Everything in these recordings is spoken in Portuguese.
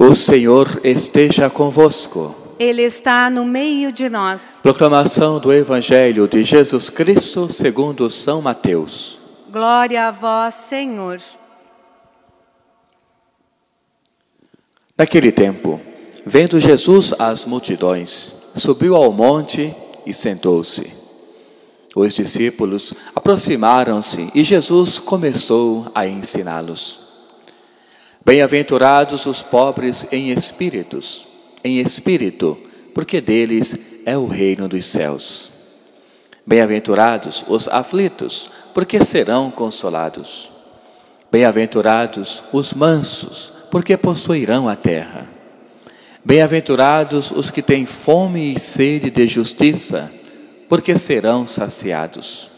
O Senhor esteja convosco. Ele está no meio de nós. Proclamação do Evangelho de Jesus Cristo segundo São Mateus. Glória a vós, Senhor. Naquele tempo, vendo Jesus as multidões, subiu ao monte e sentou-se. Os discípulos aproximaram-se e Jesus começou a ensiná-los. Bem-aventurados os pobres em espíritos, em espírito, porque deles é o reino dos céus. Bem-aventurados os aflitos, porque serão consolados. Bem-aventurados os mansos, porque possuirão a terra. Bem-aventurados os que têm fome e sede de justiça, porque serão saciados.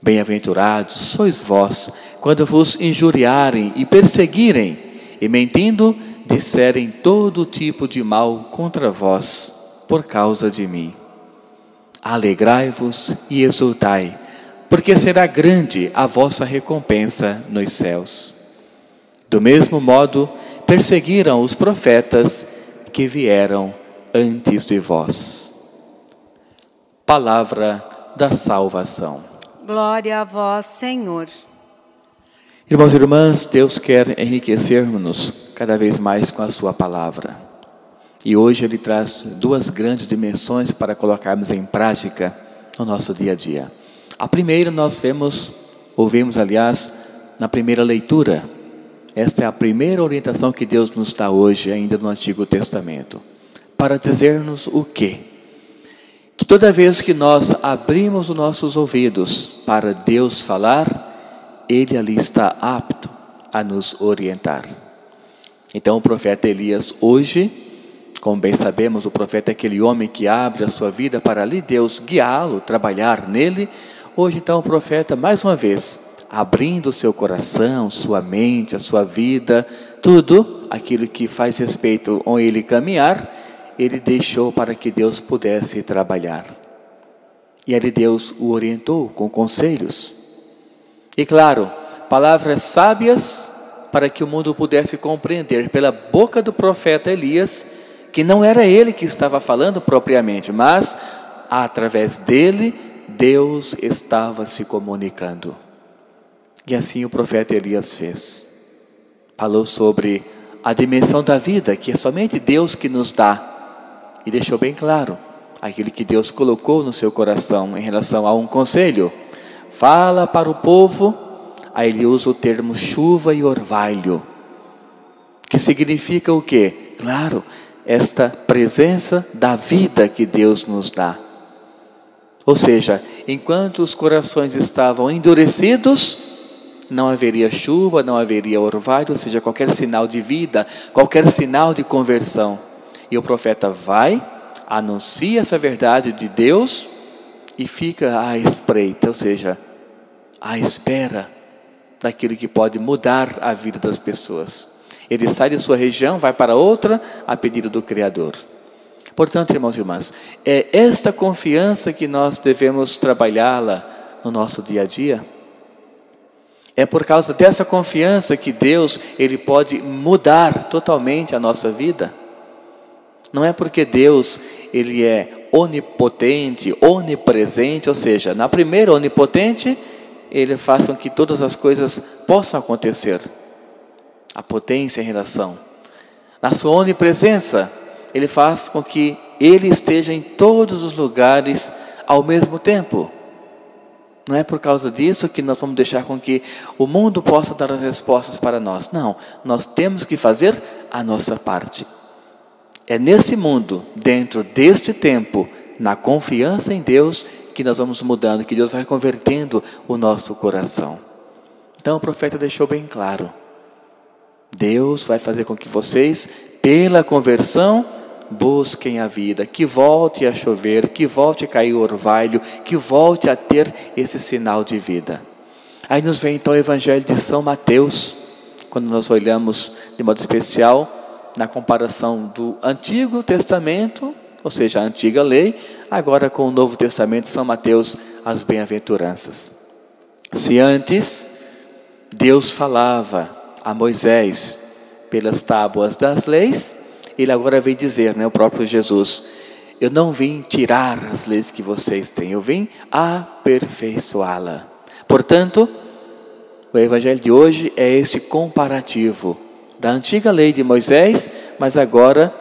Bem-aventurados sois vós, quando vos injuriarem e perseguirem, e mentindo, disserem todo tipo de mal contra vós, por causa de mim. Alegrai-vos e exultai, porque será grande a vossa recompensa nos céus. Do mesmo modo, perseguiram os profetas que vieram antes de vós. Palavra da salvação. Glória a vós, Senhor. Irmãos e irmãs, Deus quer enriquecer-nos cada vez mais com a Sua palavra. E hoje Ele traz duas grandes dimensões para colocarmos em prática no nosso dia a dia. A primeira nós vemos, ouvimos aliás, na primeira leitura. Esta é a primeira orientação que Deus nos dá hoje, ainda no Antigo Testamento. Para dizer-nos o que toda vez que nós abrimos os nossos ouvidos para Deus falar, Ele ali está apto a nos orientar. Então o profeta Elias hoje, como bem sabemos, o profeta é aquele homem que abre a sua vida para ali Deus guiá-lo, trabalhar nele. Hoje então o profeta, mais uma vez, abrindo seu coração, sua mente, a sua vida, tudo aquilo que faz respeito a ele caminhar, ele deixou para que Deus pudesse trabalhar. E ali Deus o orientou com conselhos. E claro, palavras sábias para que o mundo pudesse compreender pela boca do profeta Elias que não era ele que estava falando propriamente, mas através dele Deus estava se comunicando. E assim o profeta Elias fez. Falou sobre a dimensão da vida, que é somente Deus que nos dá e deixou bem claro aquilo que Deus colocou no seu coração em relação a um conselho. Fala para o povo, aí ele usa o termo chuva e orvalho, que significa o quê? Claro, esta presença da vida que Deus nos dá. Ou seja, enquanto os corações estavam endurecidos, não haveria chuva, não haveria orvalho, ou seja, qualquer sinal de vida, qualquer sinal de conversão. E o profeta vai, anuncia essa verdade de Deus e fica à espreita, ou seja, à espera daquilo que pode mudar a vida das pessoas. Ele sai de sua região, vai para outra, a pedido do Criador. Portanto, irmãos e irmãs, é esta confiança que nós devemos trabalhá-la no nosso dia a dia. É por causa dessa confiança que Deus ele pode mudar totalmente a nossa vida. Não é porque Deus ele é onipotente, onipresente, ou seja, na primeira onipotente, ele faz com que todas as coisas possam acontecer. A potência em relação. Na sua onipresença, ele faz com que ele esteja em todos os lugares ao mesmo tempo. Não é por causa disso que nós vamos deixar com que o mundo possa dar as respostas para nós. Não, nós temos que fazer a nossa parte. É nesse mundo, dentro deste tempo, na confiança em Deus, que nós vamos mudando, que Deus vai convertendo o nosso coração. Então o profeta deixou bem claro: Deus vai fazer com que vocês, pela conversão, busquem a vida, que volte a chover, que volte a cair o orvalho, que volte a ter esse sinal de vida. Aí nos vem então o Evangelho de São Mateus, quando nós olhamos de modo especial na comparação do Antigo Testamento, ou seja, a antiga lei, agora com o Novo Testamento, São Mateus, as bem-aventuranças. Se antes Deus falava a Moisés pelas tábuas das leis, ele agora vem dizer, né, o próprio Jesus, eu não vim tirar as leis que vocês têm, eu vim aperfeiçoá-la. Portanto, o evangelho de hoje é esse comparativo da antiga lei de Moisés, mas agora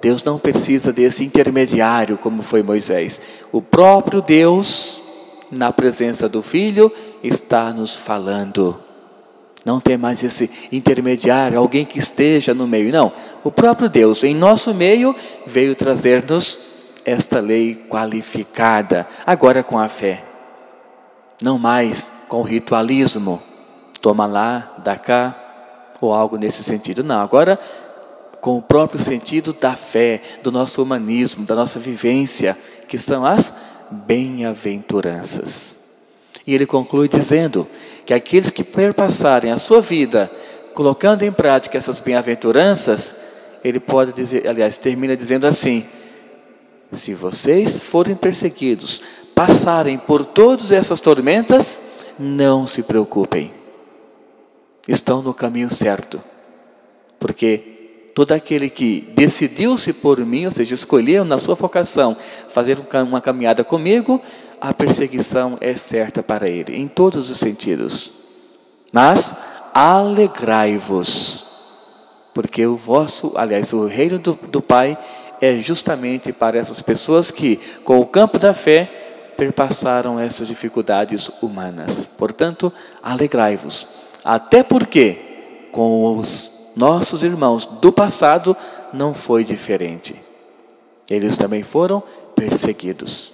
Deus não precisa desse intermediário como foi Moisés. O próprio Deus, na presença do Filho, está nos falando. Não tem mais esse intermediário, alguém que esteja no meio. Não. O próprio Deus, em nosso meio, veio trazer-nos esta lei qualificada, agora com a fé. Não mais com ritualismo. Toma lá, dá cá, ou algo nesse sentido. Não, agora com o próprio sentido da fé, do nosso humanismo, da nossa vivência, que são as bem-aventuranças. E ele conclui dizendo que aqueles que perpassarem a sua vida colocando em prática essas bem-aventuranças, ele pode dizer, aliás, termina dizendo assim: se vocês forem perseguidos, passarem por todas essas tormentas, não se preocupem. Estão no caminho certo. Porque todo aquele que decidiu-se por mim, ou seja, escolheu na sua vocação fazer uma caminhada comigo, a perseguição é certa para ele, em todos os sentidos. Mas alegrai-vos, porque o vosso, aliás, o reino do, do Pai é justamente para essas pessoas que, com o campo da fé, perpassaram essas dificuldades humanas. Portanto, alegrai-vos. Até porque, com os nossos irmãos do passado, não foi diferente. Eles também foram perseguidos.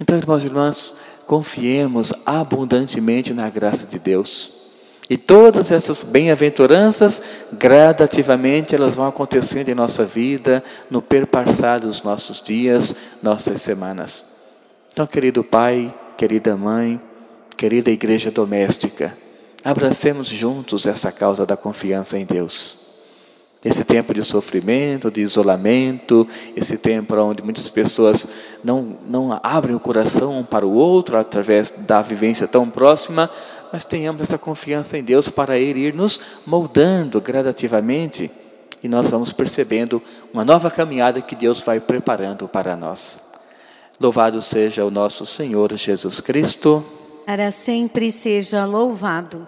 Então, irmãos e irmãs, confiemos abundantemente na graça de Deus. E todas essas bem-aventuranças, gradativamente, elas vão acontecendo em nossa vida, no perpassar dos nossos dias, nossas semanas. Então, querido Pai, querida Mãe, querida Igreja Doméstica, abracemos juntos essa causa da confiança em Deus. Esse tempo de sofrimento, de isolamento, esse tempo onde muitas pessoas não, não abrem o coração um para o outro através da vivência tão próxima, mas tenhamos essa confiança em Deus para Ele ir nos moldando gradativamente e nós vamos percebendo uma nova caminhada que Deus vai preparando para nós. Louvado seja o nosso Senhor Jesus Cristo. Para sempre seja louvado.